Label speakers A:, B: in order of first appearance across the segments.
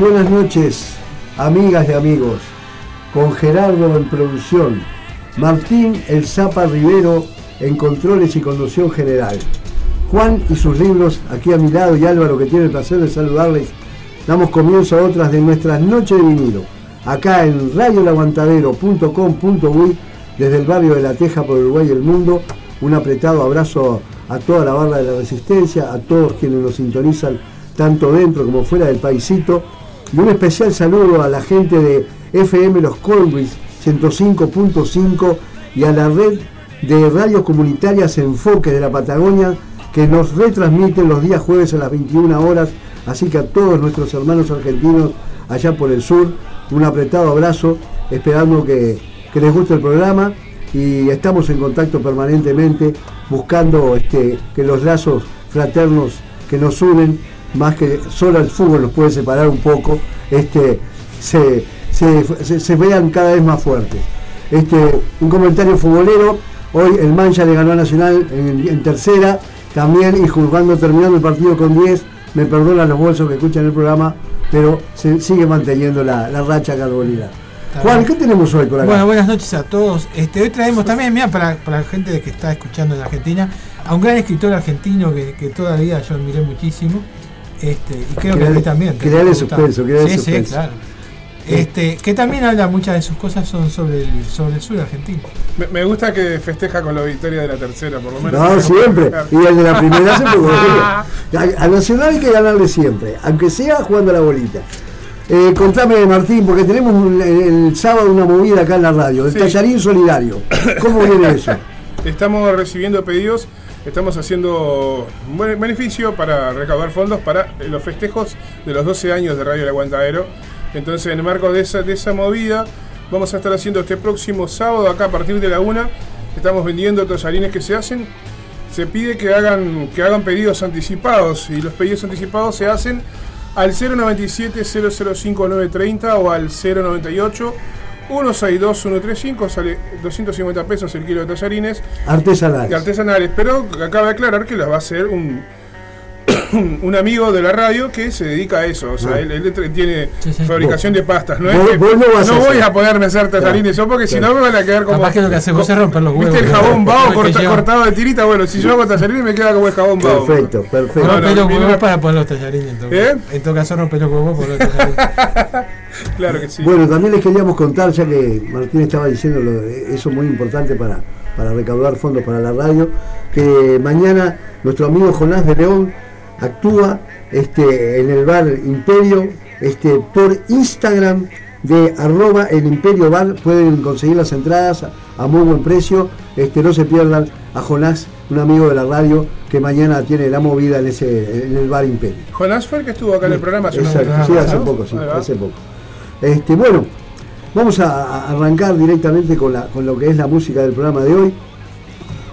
A: Buenas noches, amigas y amigos. Con Gerardo en producción, Martín El Zapa Rivero en controles y conducción general. Juan y sus libros aquí a mi lado y Álvaro que tiene el placer de saludarles. Damos comienzo a otras de nuestras noches de vinilo. Acá en radiolaguantadero.com.uy desde el barrio de La Teja por Uruguay y el mundo. Un apretado abrazo a toda la barra de la resistencia, a todos quienes nos sintonizan tanto dentro como fuera del paisito. Y un especial saludo a la gente de FM Los Colbys 105.5 y a la red de radios comunitarias Enfoque de la Patagonia que nos retransmiten los días jueves a las 21 horas. Así que a todos nuestros hermanos argentinos allá por el sur, un apretado abrazo, esperando que, que les guste el programa y estamos en contacto permanentemente buscando este, que los lazos fraternos que nos unen, más que solo el fútbol nos puede separar un poco, este, se, se, vean cada vez más fuertes. Este, un comentario futbolero, hoy el Mancha le ganó a Nacional en, tercera, también y jugando terminando el partido con 10, me perdonan los bolsos que escuchan el programa, pero se sigue manteniendo la, la racha carbonera. Juan, ¿qué tenemos hoy por acá?
B: Bueno, buenas noches a todos. Este, hoy traemos también, mira, para, para la gente que está escuchando en Argentina, a un gran escritor argentino que, que todavía yo admiré muchísimo. Este, y creo que a mí también.
A: Crearle suspenso, crearle
B: sí, Sí, claro. Este, que también habla, muchas de sus cosas son sobre el, sobre el sur argentino.
C: Me, gusta que festeja con la victoria de la tercera, por lo menos.
A: No, siempre. Y el de la primera siempre. a Nacional hay que ganarle siempre, aunque sea jugando a la bolita. Eh, contame, Martín, porque tenemos el, sábado una movida acá en la radio, el tallarín solidario. ¿Cómo viene eso?
C: Estamos recibiendo pedidos, estamos haciendo un beneficio para recaudar fondos para los festejos de los 12 años de Radio El Aguantadero. Entonces, en el marco de esa, de esa movida, vamos a estar haciendo este próximo sábado, acá a partir de la una, estamos vendiendo tallarines que se hacen. Se pide que hagan, que hagan pedidos anticipados y los pedidos anticipados se hacen al 097 005 930 o al 098 162 135 sale 250 pesos el kilo de tallarines
A: artesanales.
C: artesanales, pero acaba de aclarar que las va a hacer un un amigo de la radio que se dedica a eso. O sea, ah. él, tiene fabricación de pastas. No, es que, no, voy a poderme hacer tallarines yo porque si no me van a quedar como.
B: Capaz que lo que hace vos es romper los huevos.
C: ¿Viste el jabón bao cortado de tirita? Bueno, si yo hago tallarines me queda como el jabón bao.
A: Perfecto, perfecto.
B: No, romper los huevos para poner los tallarines. En todo, ¿Eh? en todo caso, romper los huevos por los tallarines.
C: claro que sí.
A: Bueno, también les queríamos contar, ya que Martín estaba diciendo lo, eso muy importante para, para recaudar fondos para la radio, que mañana nuestro amigo Jonás de León actúa este, en el bar Imperio este, por Instagram de arroba el Imperio Bar. Pueden conseguir las entradas a, muy buen precio. Este, no se pierdan a Jonás un amigo de la radio que mañana tiene la movida en ese en el bar Imperio.
C: Jonás fue el que estuvo acá en el programa
A: hace, sí, hace poco sí, hace poco. Este, bueno vamos a, arrancar directamente con, la, con lo que es la música del programa de hoy.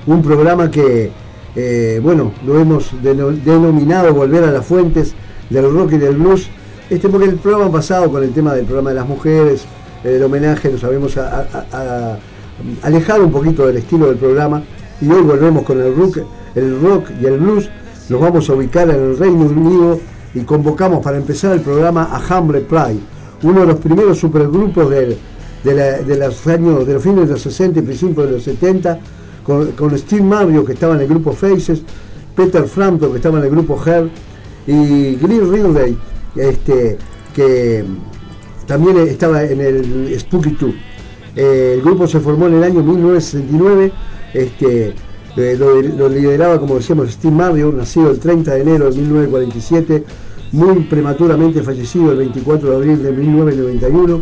A: Un programa que eh, bueno, lo hemos denominado Volver a las Fuentes del Rock y del Blues, este porque el programa pasado con el tema del programa de las mujeres, el homenaje, nos habíamos alejado un poquito del estilo del programa y hoy volvemos con el rock, el rock y el blues, nos vamos a ubicar en el Reino Unido y convocamos para empezar el programa a Humble Pride, uno de los primeros supergrupos de, los años, de los fines de los 60 y principios de los 70, con, Steve Mario, que estaba en el grupo Faces, Peter Frampton, que estaba en el grupo Her, y Green Ridley, este, que también estaba en el Spooky Tour. Eh, el grupo se formó en el año 1969, este, eh, lo, lideraba, como decíamos, Steve Mario, nacido el 30 de enero de 1947, muy prematuramente fallecido el 24 de abril de 1991.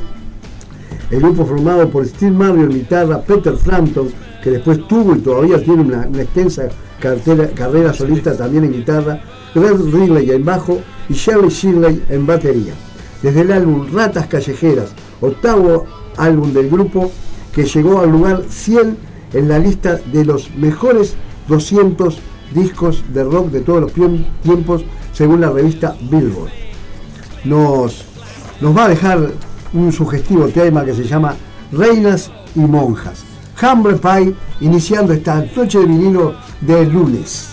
A: El grupo formado por Steve Mario en guitarra, Peter Frampton, que después tuvo y todavía tiene una, extensa carrera solista también en guitarra, Red Ridley en bajo y Shirley Shirley en batería. Desde el álbum Ratas Callejeras, octavo álbum del grupo que llegó al lugar 100 en la lista de los mejores 200 discos de rock de todos los tiempos según la revista Billboard. Nos, nos va a dejar un sugestivo tema que se llama Reinas y Monjas. Humble Pie, iniciando esta noche de vinilo de lunes.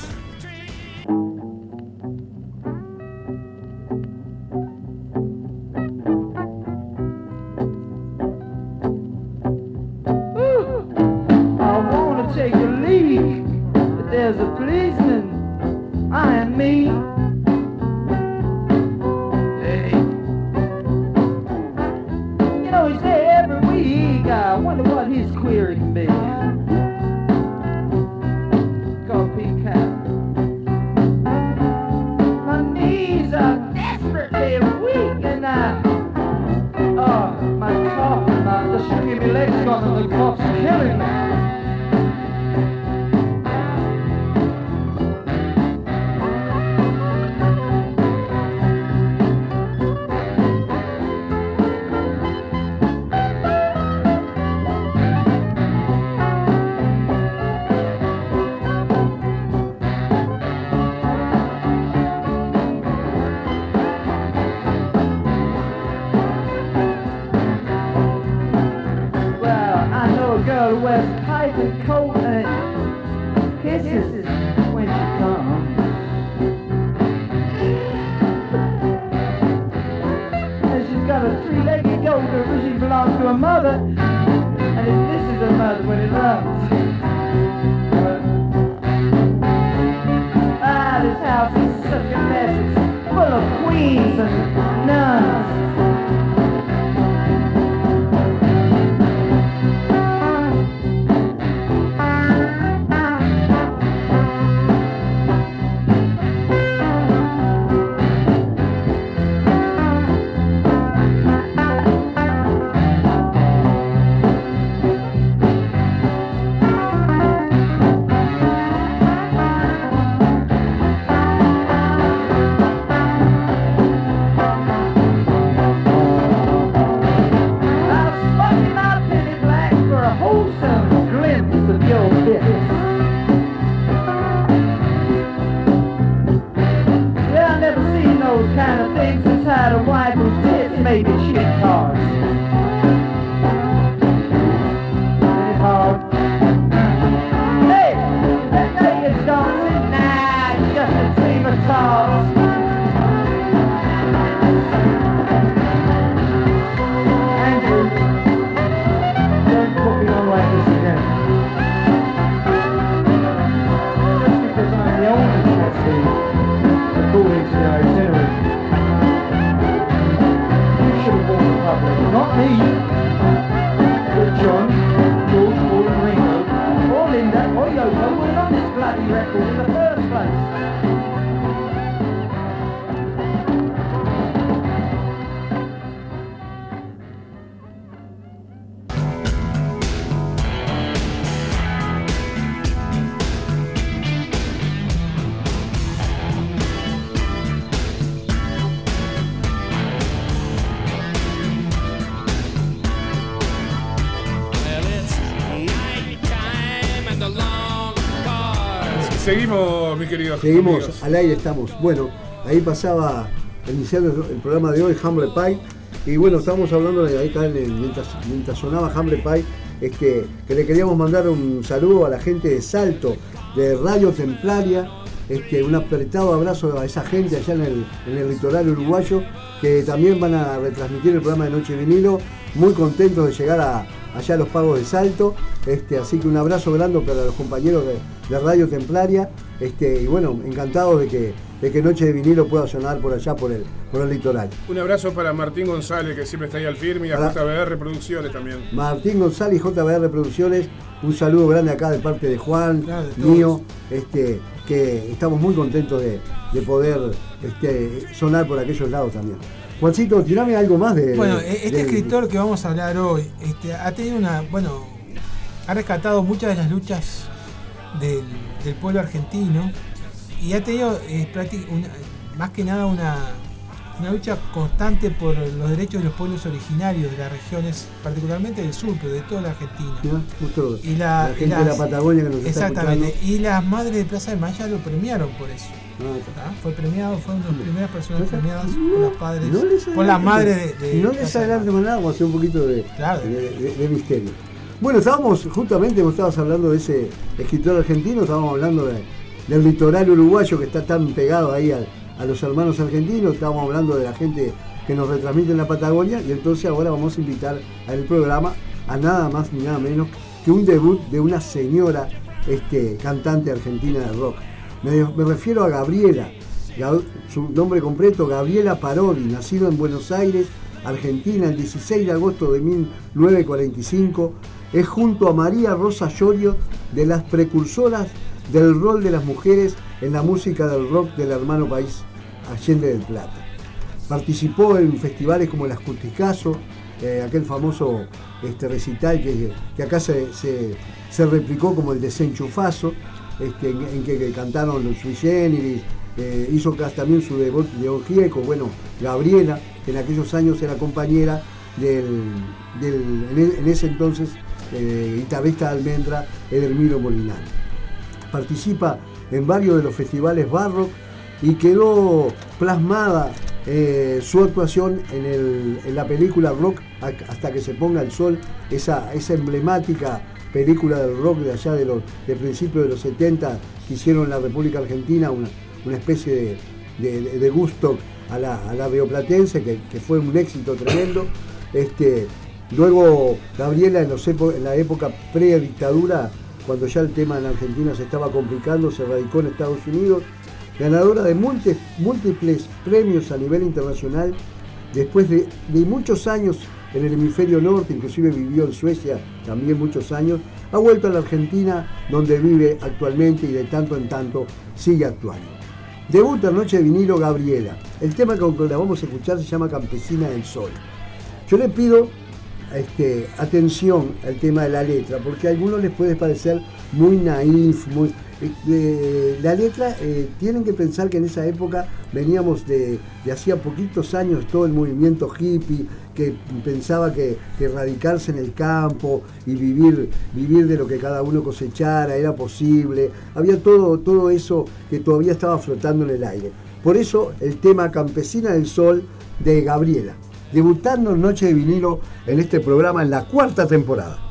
C: Seguimos, mi querido.
A: Seguimos,
C: amigos.
A: al aire estamos. Bueno, ahí pasaba, iniciando el programa de hoy, Hambre Pie. Y bueno, estábamos hablando de ahí mientras, mientras sonaba Hambre Pie, este, que le queríamos mandar un saludo a la gente de Salto, de Radio Templaria. Este, un apretado abrazo a esa gente allá en el, en el litoral uruguayo, que también van a retransmitir el programa de Noche Vinilo. Muy contentos de llegar a, allá a los pagos de Salto. Este, así que un abrazo grande para los compañeros de, de Radio Templaria. Este, y bueno, encantado de que, de que Noche de Vinilo pueda sonar por allá, por el, por el litoral.
C: Un abrazo para Martín González, que siempre está ahí al firme, y a
A: Para-
C: JBR Producciones también.
A: Martín González y JBR Producciones, un saludo grande acá de parte de Juan,
B: Claro, de todos.
A: mío, este, que estamos muy contentos de, de poder este, sonar por aquellos lados también. Juancito, tirame algo más de.
B: Bueno, e- este
A: de-
B: escritor que vamos a hablar hoy este, ha tenido una. Bueno, ha rescatado muchas de las luchas del, del pueblo argentino y ha tenido eh, una- más que nada una, una lucha constante por los derechos de los pueblos originarios de las regiones, particularmente del sur, pero de toda la Argentina.
A: Justo
B: Y la,
A: la
B: y
A: gente de la Patagonia que nos
B: Exactamente. Y las madres de Plaza de Maya lo premiaron por eso.
A: Ah.
B: Fue premiado, fue una de las primeras personas premiadas por los padres,
A: no les
B: por la madre de, de
A: No les adelante más nada, vamos a hacer un poquito de,
B: Claro.
A: de, de- de misterio. Bueno, estábamos justamente, vos estabas hablando de ese escritor argentino, estábamos hablando de- del litoral uruguayo que está tan pegado ahí al- a, los hermanos argentinos, estábamos hablando de la gente que nos retransmite en la Patagonia y entonces ahora vamos a invitar al programa a nada más ni nada menos que un debut de una señora este, cantante argentina de rock. Me, refiero a Gabriela, Gab- su nombre completo Gabriela Parodi, nacido en Buenos Aires, Argentina, el 16 de agosto de 1945, es junto a María Rosa Llorio de las precursoras del rol de las mujeres en la música del rock del hermano país Allende del Plata. Participó en festivales como el Asculticazo, eh, aquel famoso este, recital que, acá se, se- se replicó como el desenchufazo, este, en, que, cantaron los Sui Generis, eh, hizo también su debut de Gieco, bueno, Gabriela, que en aquellos años era compañera del, del- en, e- en ese entonces eh, guitarrista de Almendra, Edelmiro Molinari. Participa en varios de los festivales barrock y quedó plasmada eh, su actuación en, la película Rock hasta que se ponga el sol, esa, esa emblemática película del rock de allá de los de principios de los 70 que hicieron la República Argentina, una, una especie de, de- gusto a la, a la rioplatense que, fue un éxito tremendo. Este, luego Gabriela en, los epo- en la época pre-dictadura cuando ya el tema en Argentina se estaba complicando, se radicó en Estados Unidos, ganadora de múlti- múltiples premios a nivel internacional, después de, de muchos años en el hemisferio norte, inclusive vivió en Suecia también muchos años, ha vuelto a la Argentina donde vive actualmente y de tanto en tanto sigue actuando. Debuta Noche de Vinilo Gabriela. El tema con que la vamos a escuchar se llama Campesina del Sol. Yo le pido este, atención al tema de la letra, porque a algunos les puede parecer muy naif, muy... la letra, eh, tienen que pensar que en esa época veníamos de, de hacía poquitos años todo el movimiento hippie, que pensaba que, que radicarse en el campo y vivir, vivir de lo que cada uno cosechara era posible. Había todo, todo eso que todavía estaba flotando en el aire. Por eso el tema Campesina del Sol de Gabriela debutando en Noche de Vinilo en este programa en la cuarta temporada.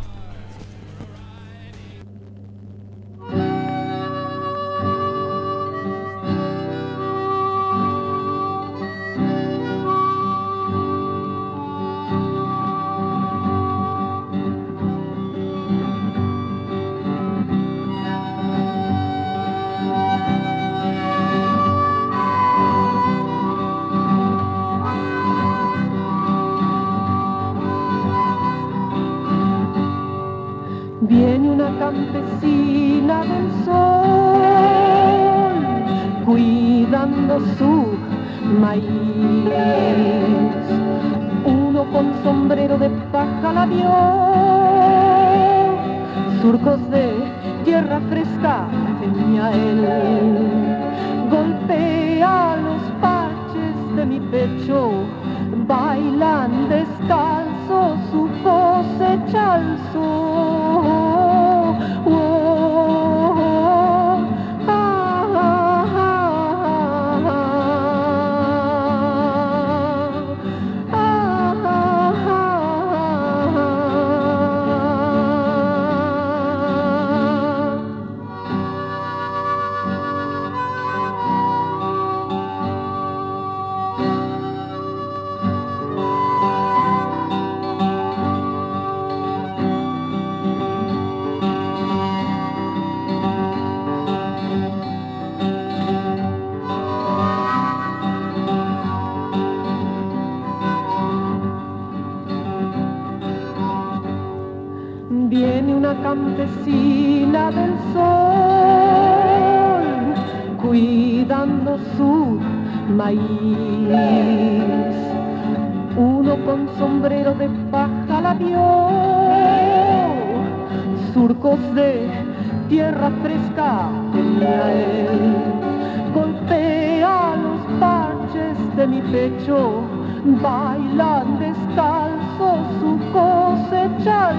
D: De paja la vio, surcos de tierra fresca tenía él. Golpea los parches de mi pecho, bailan descalzo su cosecha.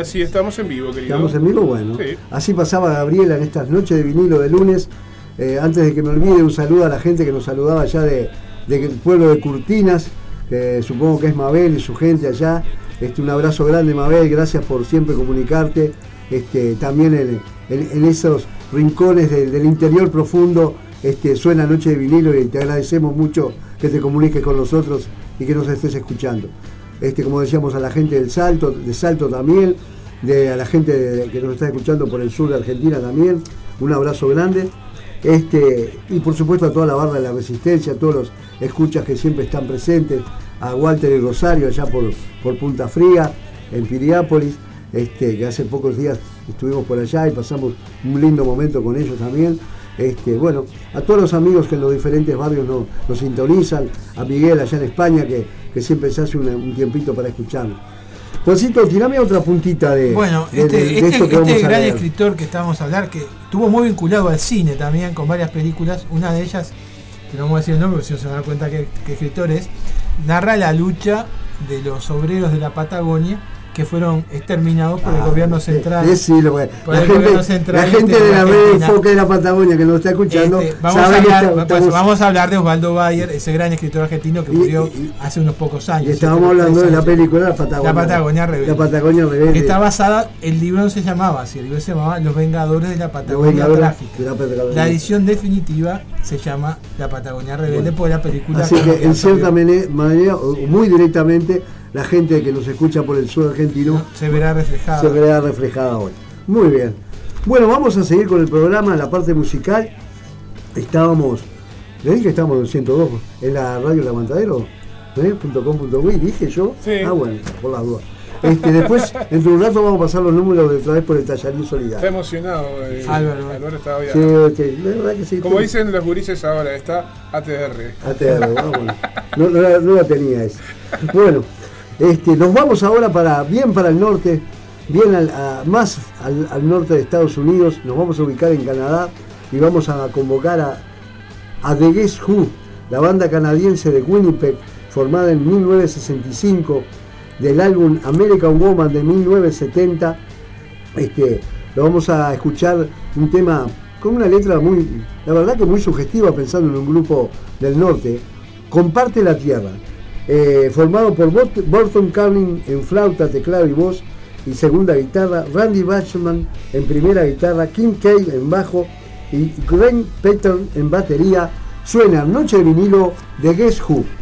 C: Ahora sí, estamos en vivo, querido.
A: ¿Estamos en vivo? Bueno.
C: Sí.
A: Así pasaba Gabriela en estas noches de vinilo de lunes. Eh, antes de que me olvide, un saludo a la gente que nos saludaba allá de, del pueblo de Curtinas, que supongo que es Mabel y su gente allá. Este, un abrazo grande, Mabel, gracias por siempre comunicarte. Este, también en, en- en esos rincones del- del interior profundo este, suena Noche de Vinilo y te agradecemos mucho que te comuniques con nosotros y que nos estés escuchando. Este, como decíamos, a la gente del Salto, de Salto también, de, a la gente que nos está escuchando por el sur de Argentina también, un abrazo grande. Este, y por supuesto a toda la barra de la Resistencia, a todos los escuchas que siempre están presentes, a Walter y Rosario allá por, por Punta Fría, en Piriápolis, este, que hace pocos días estuvimos por allá y pasamos un lindo momento con ellos también. Este, bueno, a todos los amigos que en los diferentes barrios nos, nos sintonizan, a Miguel allá en España que, que siempre se hace un tiempito para escucharnos. Juancito, tirame otra puntita de,
B: Bueno,
A: de-
B: este,
A: de- de
B: este-
A: que
B: este gran escritor que estábamos a hablar, que estuvo muy vinculado al cine también, con varias películas, una de ellas, que no vamos a decir el nombre, porque si no se van a dar cuenta que, que escritor es, narra la lucha de los obreros de la Patagonia que fueron exterminados por el gobierno central.
A: eh, sí, lo que-
B: por
A: la,
B: el
A: gente,
B: gobierno central,
A: la gente
B: este,
A: de la red enfoque de la Patagonia que nos está escuchando
B: Este, vamos, a
A: que
B: hablar,
A: está- estamos-
B: vamos a hablar de Osvaldo Bayer, ese gran escritor argentino que murió
A: y-
B: hace unos pocos años.
A: y estábamos hablando de la película La Patagonia.
B: La Patagonia Rebelde.
A: La Patagonia Rebelde.
B: Que está basada, el libro no se llamaba así, el libro se llamaba Los Vengadores de la Patagonia Trágica.
A: la Patagonia.
B: La edición definitiva se llama La Patagonia Rebelde por la película.
A: Así que en cierta mane- manera, muy directamente, la gente que nos escucha por el sur argentino
B: se verá reflejado.
A: se verá reflejada hoy. Muy bien. Bueno, vamos a seguir con el programa, la parte musical. Estábamos, le dije que estábamos en 102, en la radio El Aguantadero, ¿eh? dije yo.
C: Sí.
A: Ah, bueno, por las dudas. Este, después, dentro de un rato, vamos a pasar los números de otra vez por el tallarín
C: Está
A: solidario.
C: emocionado. eh,
B: Álvaro.
C: Álvaro está bien.
A: Sí, este, la verdad que sí.
C: Como dicen los gurises ahora, está ATR.
A: ATR, vamos. No, no la, no la tenía esa. Bueno, este, nos vamos ahora bien para el norte, bien al- a- más al, al norte de Estados Unidos, nos vamos a ubicar en Canadá y vamos a convocar a, a The Guess Who, la banda canadiense de Winnipeg, formada en 1965, del álbum American Woman de 1970. Este, lo vamos a escuchar un tema con una letra muy, la verdad que muy sugestiva pensando en un grupo del norte. Comparte la tierra, eh, formado por Burton Carlin en flauta, teclado y voz y segunda guitarra, Randy Bachman en primera guitarra, Kim Cale en bajo y Glenn Peter en batería. Suena Noche de vinilo de Guess Who.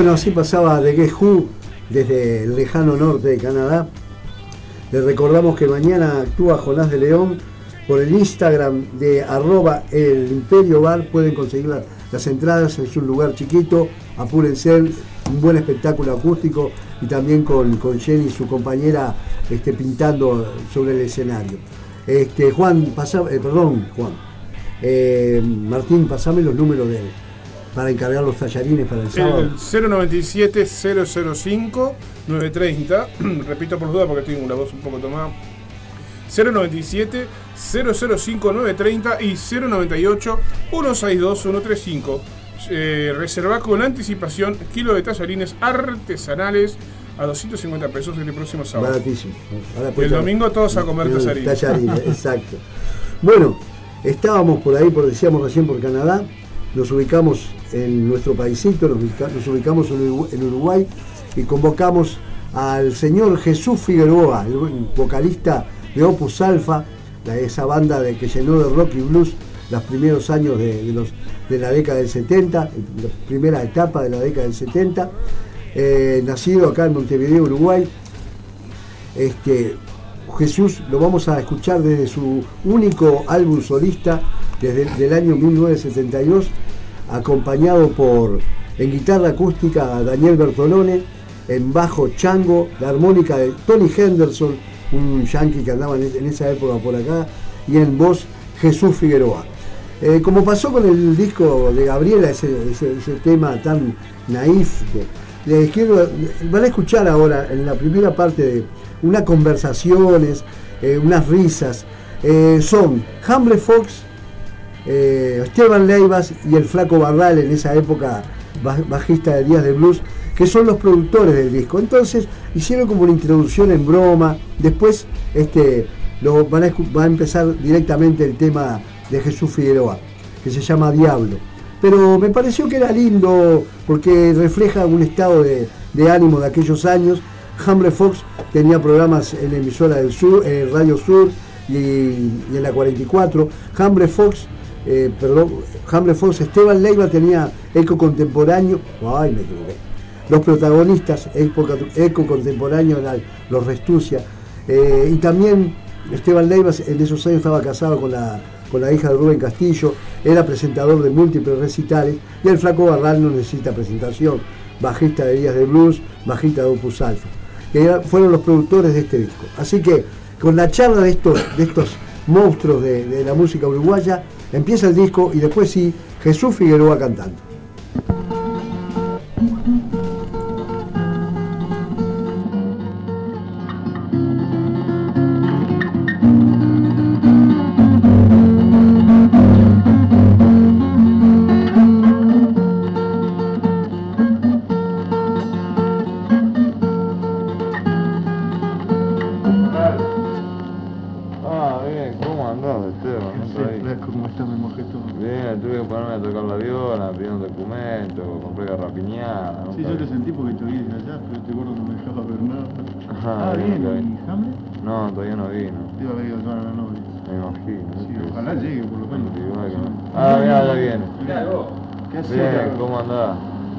A: Bueno, así pasaba de Guess Who desde el lejano norte de Canadá. Les recordamos que mañana actúa Jonás de León por el Instagram de arroba el Imperio Bar. Pueden conseguir la- las entradas, es un lugar chiquito, apúrense, un buen espectáculo acústico y también con, con Jenny, su compañera, este, pintando sobre el escenario. Este, Juan, pasa, eh, perdón, Juan. Eh, Martín, pasame los números de para encargar los tallarines para el sábado.
C: El 097 005 930. Repito por duda porque tengo la voz un poco tomada. 097 005 930 y 098 162 135. Eh, reserva con anticipación kilo de tallarines artesanales a 250 pesos el próximo sábado.
A: Baratísimo. Ahora
C: el domingo todos a comer tallarines.
A: tallarines, exacto. Bueno, estábamos por ahí, por decíamos recién por Canadá, nos ubicamos en nuestro paisito, nos, ubica- nos ubicamos en Urugu- en Uruguay y convocamos al señor Jesús Figueroa, el vocalista de Opus la- esa banda de, que llenó de rock y blues los primeros años de la década del 70, la primera etapa de la década del 70, eh, nacido acá en Montevideo, Uruguay, este, Jesús lo vamos a escuchar desde su único álbum solista desde el año 1972, acompañado por en guitarra acústica Daniel Bertolone, en bajo Chango, la armónica de Tony Henderson, un yankee que andaba en en esa época por acá, y en voz Jesús Figueroa. Eh, como pasó con el disco de Gabriela, ese, ese- tema tan naif, les quiero, van a escuchar ahora en la primera parte de unas conversaciones, eh, unas risas. Eh, son Hamble Fox, eh, Esteban Leivas y el Flaco Barral en esa época baj- bajista de Días de Blues, que son los productores del disco. Entonces hicieron como una introducción en broma, después este, lo, van, a, va a empezar directamente el tema de Jesús Figueroa, que se llama Diablo. Pero me pareció que era lindo porque refleja un estado de, de ánimo de aquellos años. Hambre Fox tenía programas en la emisora del Sur, en Radio Sur y, en la 44. Hambre Fox, eh, perdón, Hambre Fox, Esteban Leiva tenía eco contemporáneo. Ay, me equivoqué. Los protagonistas, época- eco contemporáneo, los Restucia. Eh, y también Esteban Leiva en esos años estaba casado con la, con la hija de Rubén Castillo, era presentador de múltiples recitales y el Flaco Barral no necesita presentación, bajista de Días de Blues, bajista de Opus Alpha, que fueron los productores de este disco. Así que con la charla de estos, de estos monstruos de, de la música uruguaya, empieza el disco y después sí, Jesús Figueroa cantando.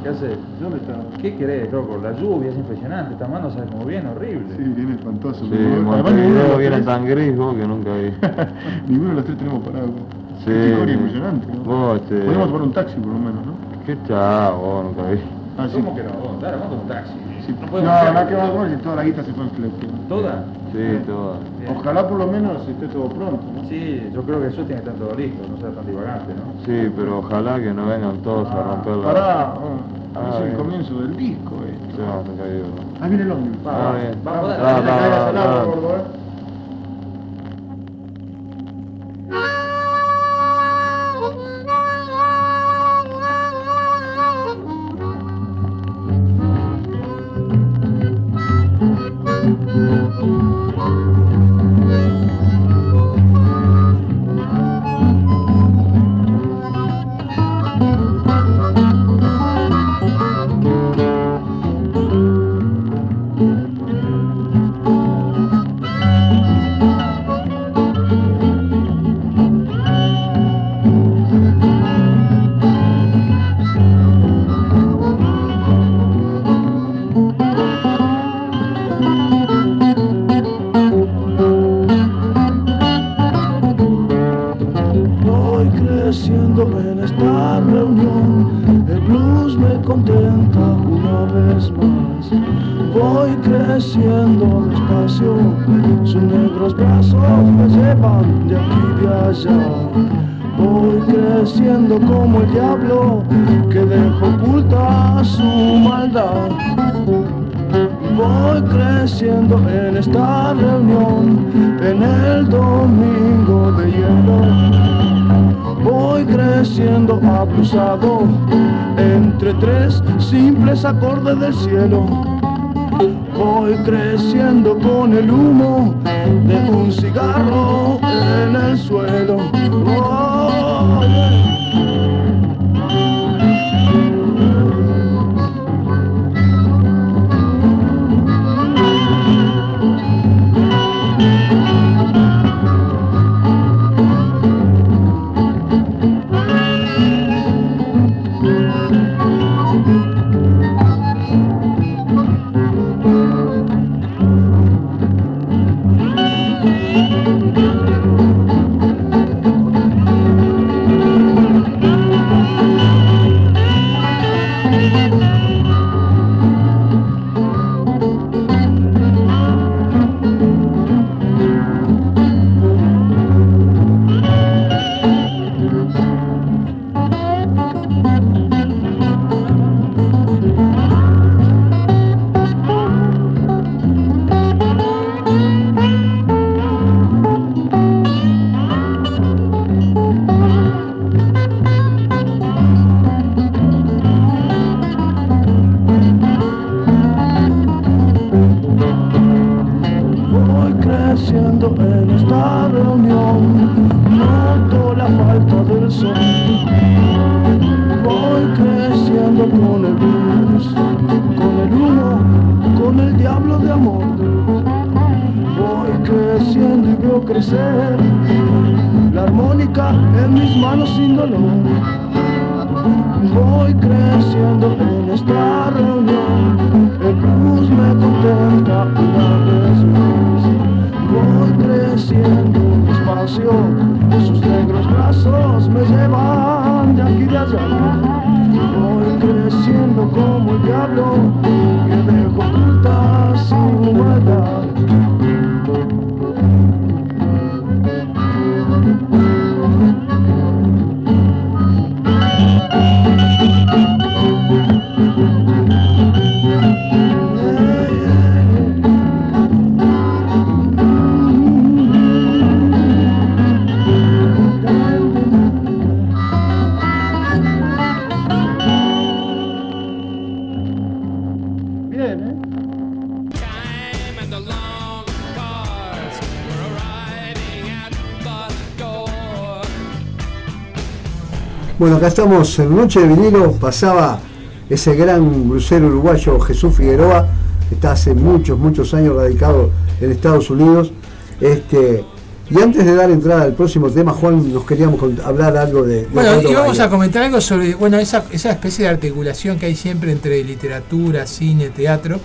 E: ¿Qué haces? ¿Dónde está?
F: ¿Qué querés, loco? La lluvia es impresionante, esta mano sabe como bien, horrible.
E: Sí, viene espantoso.
G: Sí, Montevideo
E: los
G: viene
E: tres-
G: tan gris vos que nunca vi.
E: Ninguno de los tres tenemos paraguas.
G: Sí.
E: Historia impresionante, ¿no?
G: Vos, este-
E: Podemos tomar un taxi por lo menos, ¿no?
G: Qué chavo, vos nunca vi.
E: Ah, sí.
F: ¿Cómo que no? Dale, vamos con un taxi.
E: Sí.
F: No
E: No,
F: podemos
E: no,
F: hacer-
E: que va a si toda la guita se fue en fleque.
F: ¿Toda?
G: Sí, todo.
E: Ojalá por lo menos esté todo pronto, ¿no?
F: Sí, yo creo que eso tiene que estar todo listo, no sea tan divagante, ¿no?
G: Sí, pero ojalá que no vengan todos a romper la...
E: Pará,
G: Ah,
E: ah, es el comienzo del disco, eh.
G: Sí, vi, bro.
E: Ahí viene el ómnibus.
G: Ah, bien.
F: Vamos, dale,
G: Ah,
F: dale,
E: al
A: Bueno, acá estamos en Noche de Vinilo, pasaba ese gran brucero uruguayo Jesús Figueroa, está hace muchos, muchos años radicado en Estados Unidos. Este, y antes de dar entrada al próximo tema, Juan, nos queríamos hablar algo de... de
B: Bueno, y vamos a comentar algo sobre bueno esa, esa especie de articulación que hay siempre entre literatura, cine, teatro.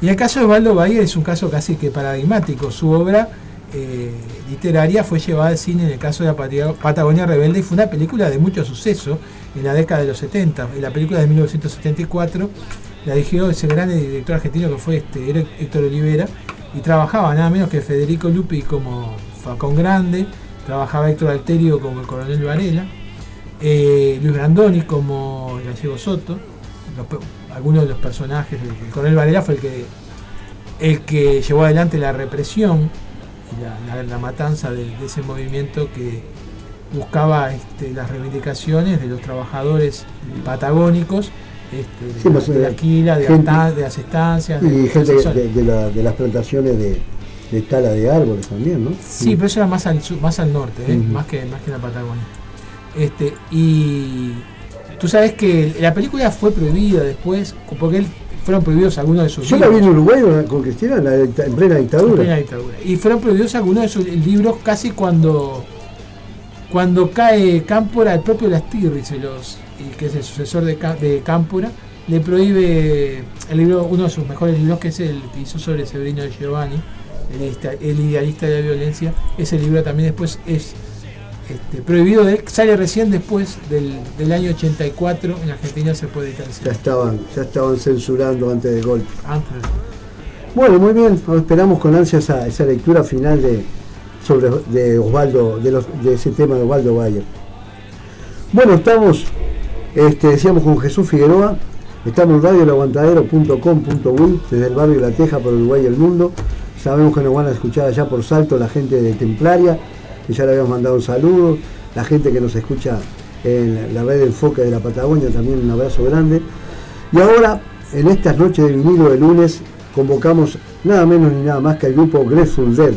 B: Y el caso de Osvaldo Bayer es un caso casi que paradigmático. Su obra eh, literaria fue llevada al cine en el caso de la Patagonia- Rebelde y fue una película de mucho suceso en la década de los 70. En la película de 1974 la dirigió ese gran director argentino que fue este, Héctor- Olivera y trabajaba nada menos que Federico Lupi como Facón Grande, trabajaba Héctor Alterio como el coronel Varela, eh, Luis Brandoni como gallego Soto, algunos de los personajes, el, el coronel Varela fue el que, el que llevó adelante la represión la, la- la matanza de, de ese movimiento que buscaba este, las reivindicaciones de los trabajadores patagónicos, este, de,
A: Sí,
B: la,
A: pues,
B: de la
A: eh,
B: alquila, de,
A: gente-
B: de las estancias, de-
A: Y gente la- las plantaciones de, de tala de árboles también, ¿no?
B: Sí, pero eso era más al más al norte, ¿eh? Más, que, más que en la Patagonia. Este, y tú sabes que la película fue prohibida después, porque él- fueron prohibidos algunos de sus
A: Yo la vi
B: libros.
A: en Uruguay con Cristina en, la dicta- en plena
B: en
A: dictadura.
B: plena dictadura. Y fueron prohibidos algunos de sus libros casi cuando cuando cae Cámpora, el propio Lastirri, los, que es el sucesor de, de Cámpora, le prohíbe el libro, uno de sus mejores libros, que es el que hizo sobre Severino de Giovanni, el idealista de la violencia. Ese libro también después es este, prohibido, de, sale recién después del, del año 84, en Argentina se puede ese
A: Ya estaban, ya estaban censurando antes del golpe.
B: Antes.
A: Bueno, muy bien, esperamos con ansia esa, esa lectura final de sobre de Osvaldo, de, los, de ese tema de Osvaldo Bayer. Bueno, estamos, este, decíamos con Jesús Figueroa, estamos en radioelaguantadero.com.uy, desde el barrio La Teja por Uruguay y el mundo. Sabemos que nos van a escuchar allá por Salto la gente de Templaria, que ya le habíamos mandado un saludo, la gente que nos escucha en la red de enfoque de la Patagonia, también un abrazo grande. Y ahora, en estas noches de vinilo de lunes, convocamos nada menos ni nada más que el grupo Grateful Dead,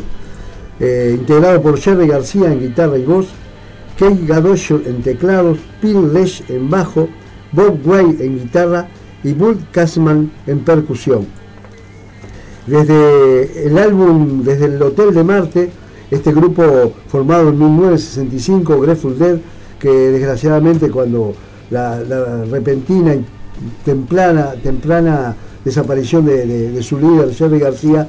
A: eh, integrado por Jerry García en guitarra y voz, Kate Gadosho en teclados, Phil Lesh en bajo, Bob Way en guitarra y Bull Kasman en percusión. Desde el álbum, desde el Hotel de Marte, este grupo formado en 1965, Grateful Dead, que desgraciadamente cuando la, repentina y temprana, desaparición de, su líder, Jerry García,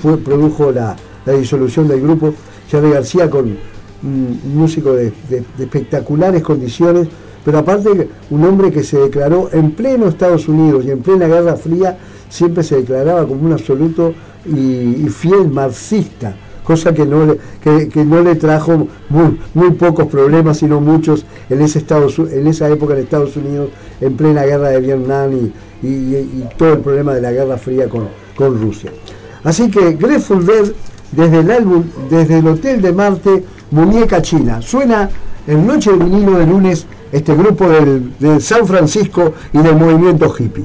A: fue, produjo la, disolución del grupo. Jerry García con un músico de, espectaculares condiciones, pero aparte un hombre que se declaró en pleno Estados Unidos y en plena Guerra Fría, siempre se declaraba como un absoluto y fiel marxista, cosa que no le, que, que no le trajo muy, muy pocos problemas, sino muchos en, ese Estados, en esa época en Estados Unidos, en plena guerra de Vietnam y, y- todo el problema de la Guerra Fría con, con Rusia. Así que Grateful Dead, desde el álbum, desde el Hotel de Marte, Muñeca China, suena en Noche de Vinilo de lunes este grupo del San Francisco y del movimiento hippie.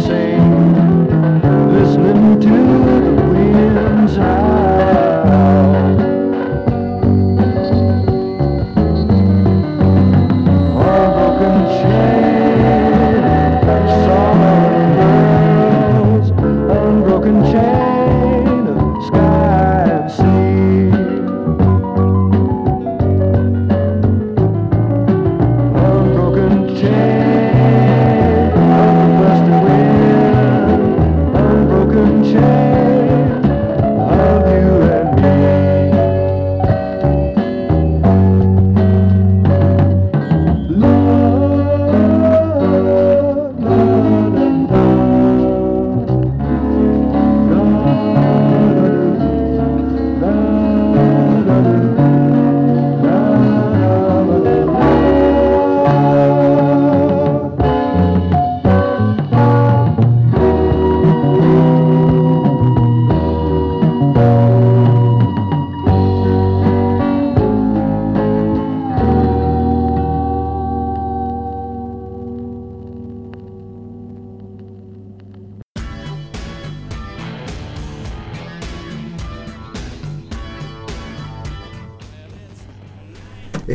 H: say.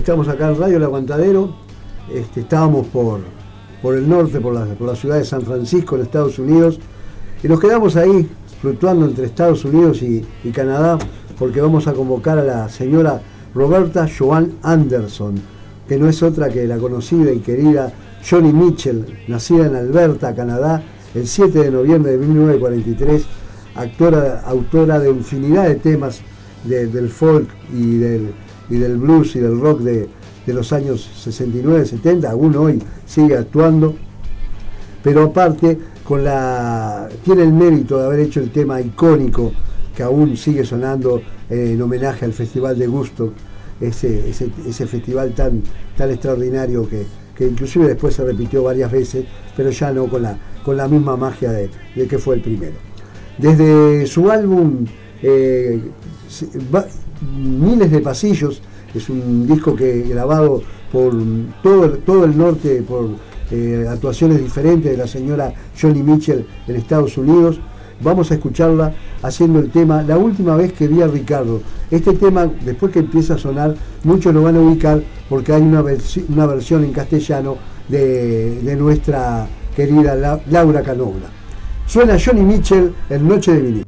A: Estamos acá en Radio El Aguantadero. Este, estábamos por, por el norte, por la, por la ciudad de San Francisco, en Estados Unidos. Y nos quedamos ahí, fluctuando entre Estados Unidos y, y Canadá, porque vamos a convocar a la señora Roberta Joan Anderson, que no es otra que la conocida y querida Johnny Mitchell, nacida en Alberta, Canadá, el 7 de noviembre de 1943, actora, autora de infinidad de temas de- del folk y del, y del blues y del rock de, de los años 69, 70, aún hoy sigue actuando, pero aparte con la tiene el mérito de haber hecho el tema icónico que aún sigue sonando en homenaje al Festival de Gusto, ese, ese, festival tan, tan extraordinario que, que inclusive después se repitió varias veces, pero ya no con la, con la misma magia de, de que fue el primero. Desde su álbum eh, Miles de Pasillos, es un disco que grabado por todo, el- todo el norte, por eh, actuaciones diferentes de la señora Johnny Mitchell en Estados Unidos. Vamos a escucharla haciendo el tema La última vez que vi a Ricardo. Este tema, después que empieza a sonar, muchos lo van a ubicar porque hay una, una versión en castellano de, de nuestra querida La- Laura Canobla. Suena Johnny Mitchell en Noche de Vinil.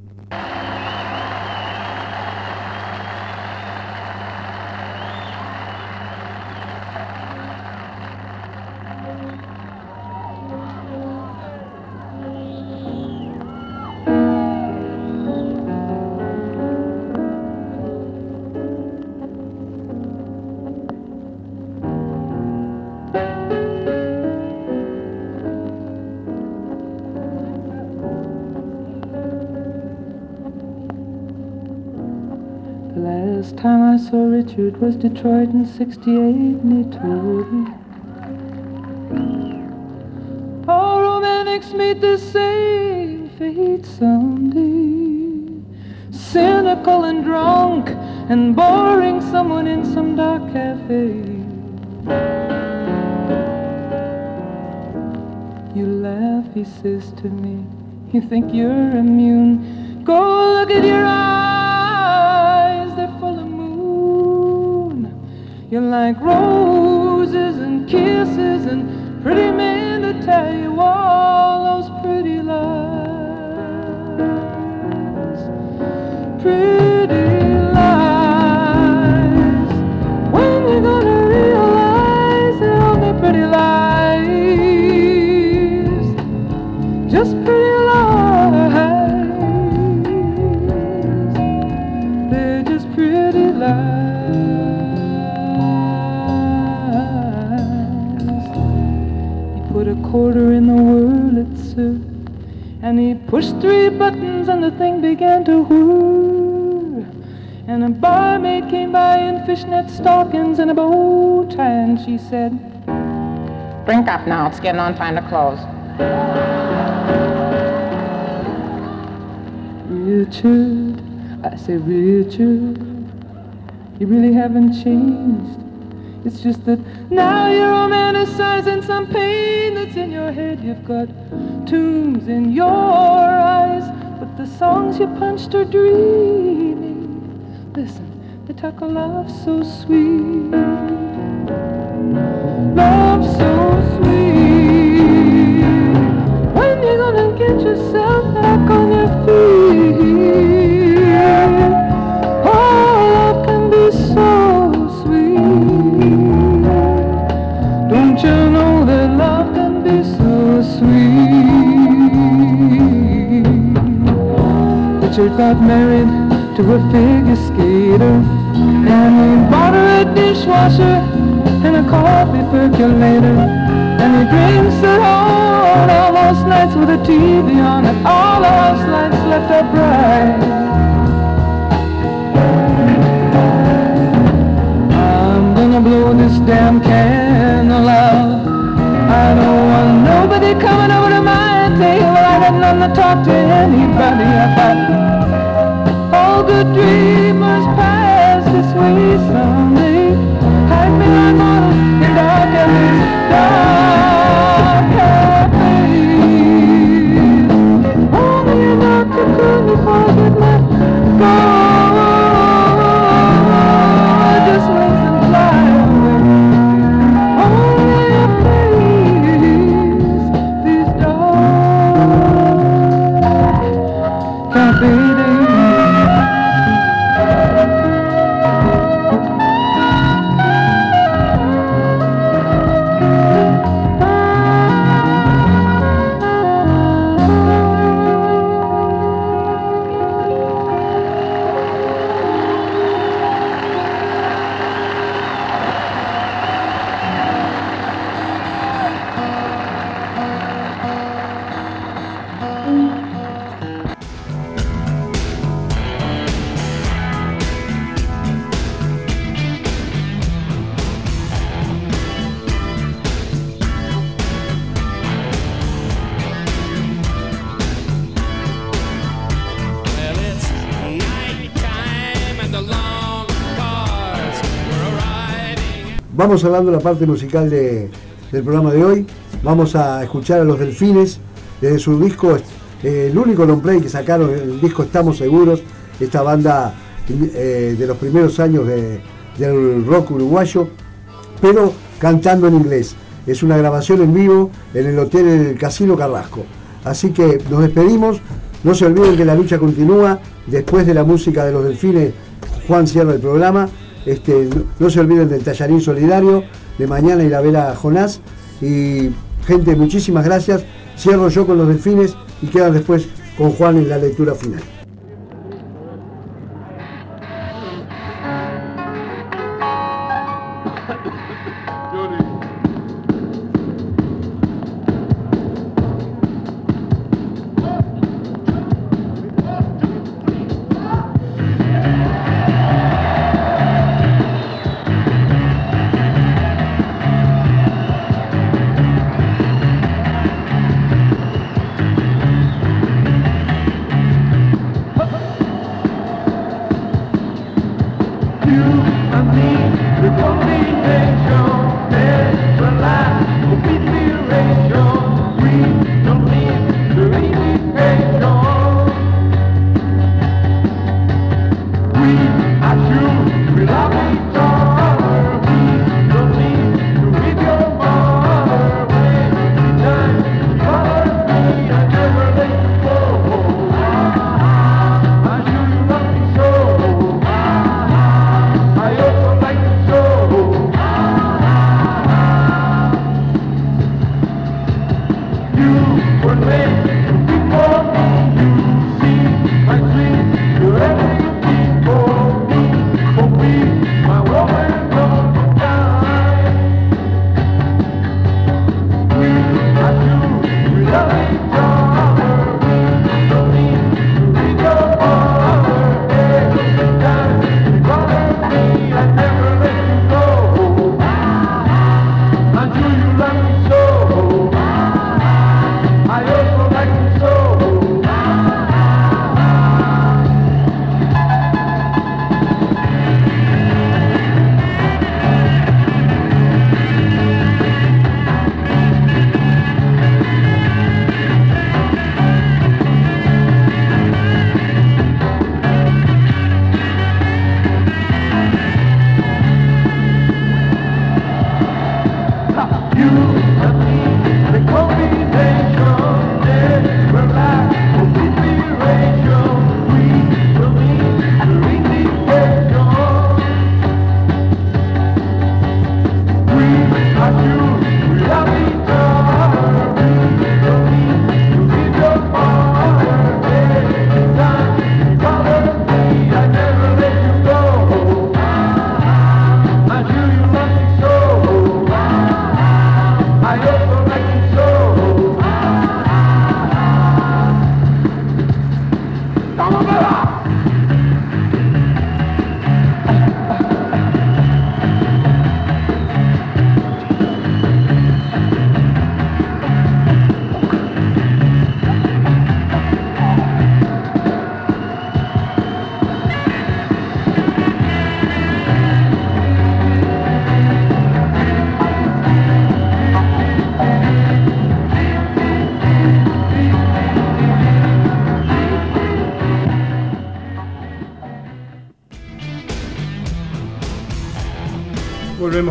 I: Richard was Detroit in 68, and he told me. All romantics meet the same fate someday. Cynical and drunk and boring someone in some dark cafe. You laugh, he says to me. You think you're immune. Go look at your eyes, You're like roses and kisses and pretty men to tell you all pushed three buttons and the thing began to whir. And a barmaid came by in fishnet stockings and a bow tie and she said,
J: Drink up now. It's getting on time to close.
I: Richard, I say, Richard, you really haven't changed. It's just that now you're romanticizing some pain that's in your head. You've got tombs in your eyes, but the songs you punched are dreaming. Listen, they talk of love so sweet. Love so sweet. When you gonna get yourself back on Richard got married to a figure skater, and he bought her a dishwasher and a coffee percolator. And he drinks it all, all those nights with a TV on it. All those lights left up bright. I'm gonna blow this damn candle out. I don't want nobody coming over. I none to talk to anybody about. All good dreamers pass this way someday. Hide me like models in dark alleys, dark
E: hablando de la parte musical de- del programa de hoy. Vamos a escuchar a los Delfines desde su disco, eh, el único long play que sacaron, el disco Estamos Seguros, esta banda eh, de los primeros años de- del rock uruguayo, pero cantando en inglés. Es una grabación en vivo en el Hotel El Casino Carrasco. Así que nos despedimos. No se olviden que la lucha continúa. Después de la música de los delfines, Juan cierra el programa. Este, no, se olviden del tallarín solidario de mañana y la vela Jonás. Y gente, muchísimas gracias. Cierro yo con los delfines y quedan después con Juan en la lectura final.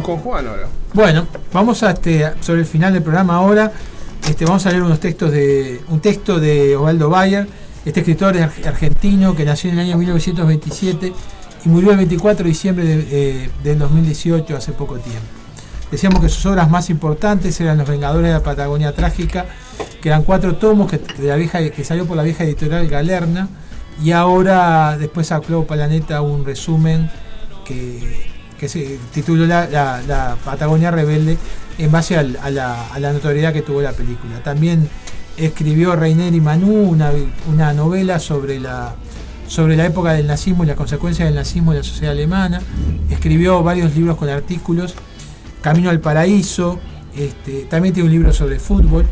C: Con Juan ahora.
B: Bueno, vamos a este, sobre el final del programa ahora. Este, vamos a leer unos textos de un texto de Osvaldo Bayer. Este escritor es ar- argentino que nació en el año 1927 y murió el 24 de diciembre de, eh, del 2018, hace poco tiempo. Decíamos que sus obras más importantes eran Los Vengadores de la Patagonia Trágica, que eran cuatro tomos que, de la vieja, que salió por la vieja editorial Galerna, y ahora después sacó Planeta un resumen que, que se tituló la, la- Patagonia Rebelde en base a, la, notoriedad que tuvo la película. También escribió Reiner y Manu, una, novela sobre la, sobre la época del nazismo y las consecuencias del nazismo en la sociedad alemana. Escribió varios libros con artículos. Camino al Paraíso, este, también tiene un libro sobre fútbol.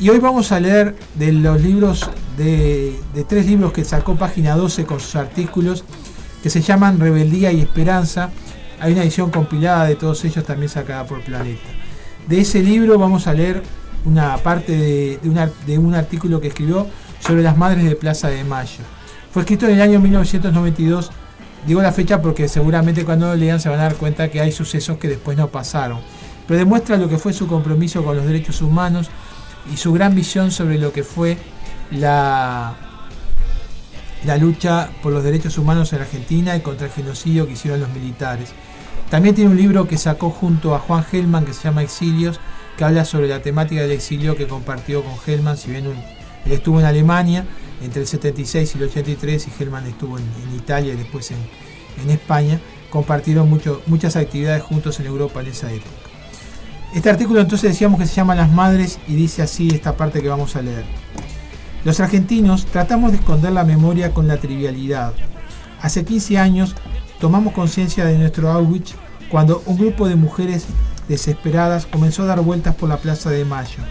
B: Y hoy vamos a leer de los libros, de tres libros que sacó página 12 con sus artículos, que se llaman Rebeldía y Esperanza, Hay una edición compilada de todos ellos también sacada por Planeta. De ese libro vamos a leer una parte de, un artículo que escribió sobre las madres de Plaza de Mayo. Fue escrito en el año 1992. Digo la fecha porque seguramente cuando lo lean se van a dar cuenta que hay sucesos que después no pasaron. Pero demuestra lo que fue su compromiso con los derechos humanos y su gran visión sobre lo que fue la, la lucha por los derechos humanos en Argentina y contra el genocidio que hicieron los militares. También tiene un libro que sacó junto a Juan Gelman que se llama Exilios, que habla sobre la temática del exilio que compartió con Gelman, si bien él estuvo en Alemania entre el 76 y el 83 y Gelman estuvo en, Italia y después en, España, compartieron muchas actividades juntos en Europa en esa época. Este artículo entonces decíamos que se llama Las Madres y dice así esta parte que vamos a leer. Los argentinos tratamos de esconder la memoria con la trivialidad. Hace 15 años tomamos conciencia de nuestro Auschwitz cuando un grupo de mujeres desesperadas comenzó a dar vueltas por la Plaza de Mayo.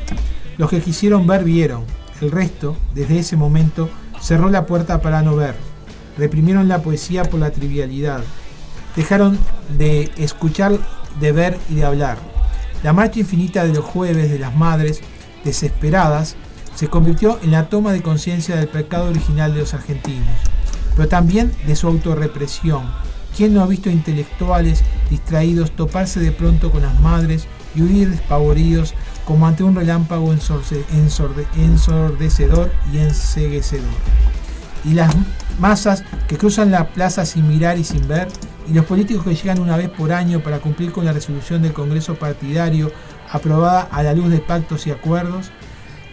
B: Los que quisieron ver vieron. El resto, desde ese momento, cerró la puerta para no ver. Reprimieron la poesía por la trivialidad. Dejaron de escuchar, de ver y de hablar. La marcha infinita de los jueves de las madres, desesperadas, se convirtió en la toma de conciencia del pecado original de los argentinos, pero también de su autorrepresión. ¿Quién no ha visto intelectuales distraídos toparse de pronto con las madres y huir despavoridos como ante un relámpago ensorde- ensorde- ensordecedor y enseguecedor? y las masas que cruzan la plaza sin mirar y sin ver, y los políticos que llegan una vez por año para cumplir con la resolución del Congreso partidario aprobada a la luz de pactos y acuerdos,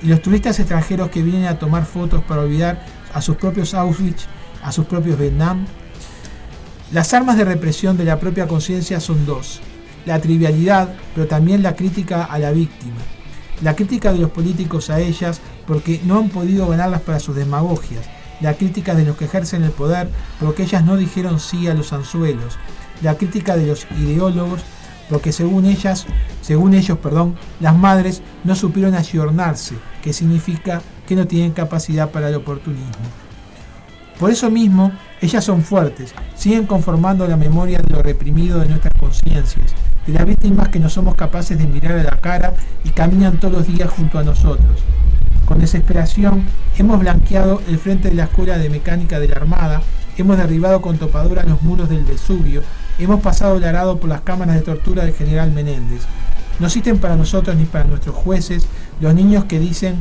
B: y los turistas extranjeros que vienen a tomar fotos para olvidar a sus propios Auschwitz, a sus propios Vietnam. Las armas de represión de la propia conciencia son dos, la trivialidad, pero también la crítica a la víctima, la crítica de los políticos a ellas porque no han podido ganarlas para sus demagogias, la crítica de los que ejercen el poder porque ellas no dijeron sí a los anzuelos, la crítica de los ideólogos porque según ellas, según ellos, perdón, las madres no supieron ayornarse, que significa que no tienen capacidad para el oportunismo. Por eso mismo, ellas son fuertes, siguen conformando la memoria de lo reprimido de nuestras conciencias, de las víctimas que no somos capaces de mirar a la cara y caminan todos los días junto a nosotros. Con desesperación hemos blanqueado el frente de la Escuela de Mecánica de la Armada, hemos derribado con topadura los muros del Vesubio, hemos pasado el arado por las cámaras de tortura del general Menéndez. No existen para nosotros ni para nuestros jueces los niños que dicen,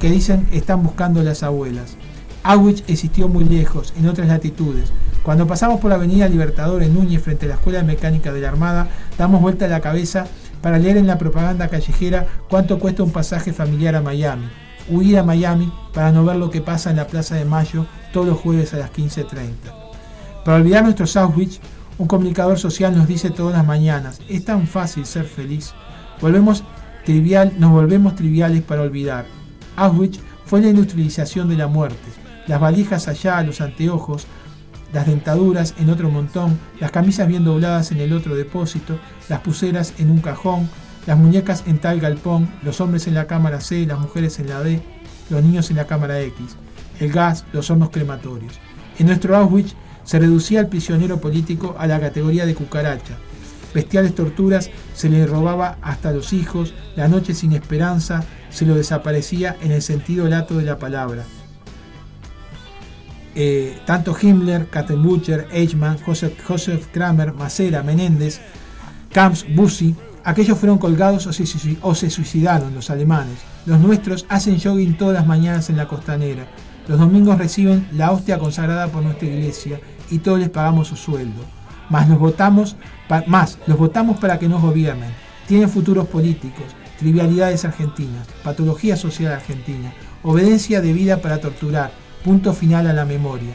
B: que dicen están buscando las abuelas. Auschwitz existió muy lejos, en otras latitudes. Cuando pasamos por la avenida Libertador en Núñez frente a la Escuela de Mecánica de la Armada, damos vuelta a la cabeza para leer en la propaganda callejera cuánto cuesta un pasaje familiar a Miami. Huir a Miami para no ver lo que pasa en la Plaza de Mayo todos los jueves a las 15.30. Para olvidar nuestros Auschwitz, un comunicador social nos dice todas las mañanas, es tan fácil ser feliz. Volvemos trivial, nos volvemos triviales para olvidar. Auschwitz fue la industrialización de la muerte. Las valijas allá, los anteojos, las dentaduras en otro montón, las camisas bien dobladas en el otro depósito, las pulseras en un cajón, las muñecas en tal galpón, los hombres en la cámara C, las mujeres en la D, los niños en la cámara X, el gas, los hornos crematorios. En nuestro Auschwitz se reducía al prisionero político a la categoría de cucaracha. Bestiales torturas se le robaba hasta los hijos, la noche sin esperanza se lo desaparecía en el sentido lato de la palabra. Eh, tanto Himmler, Kattenbucher, Eichmann, Joseph, Joseph Kramer, Macera, Menéndez, Kamps, Bussi, aquellos fueron colgados o se, suicidaron, los alemanes. Los nuestros hacen jogging todas las mañanas en la costanera. Los domingos reciben la hostia consagrada por nuestra iglesia y todos les pagamos su sueldo. Más los votamos, más los votamos para que nos gobiernen. Tienen futuros políticos, trivialidades argentinas, patología social argentina, obediencia debida para torturar, punto final a la memoria.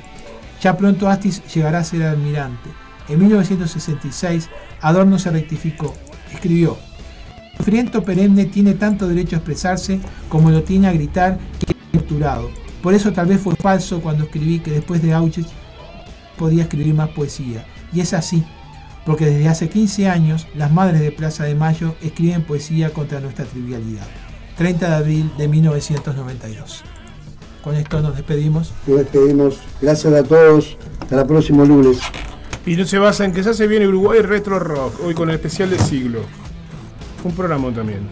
B: Ya pronto Astis llegará a ser almirante. En 1966, Adorno se rectificó. Escribió, el sufrimiento perenne tiene tanto derecho a expresarse como lo tiene a gritar que es torturado. Por eso tal vez fue falso cuando escribí que después de Auschwitz podía escribir más poesía. Y es así, porque desde hace 15 años las madres de Plaza de Mayo escriben poesía contra nuestra trivialidad. 30 de abril de 1992. Con esto nos despedimos.
A: Nos despedimos. Gracias a todos. Hasta el próximo lunes.
C: Y no se basa en que ya se viene Uruguay Retro Rock, hoy con el especial de siglo. Un programa también.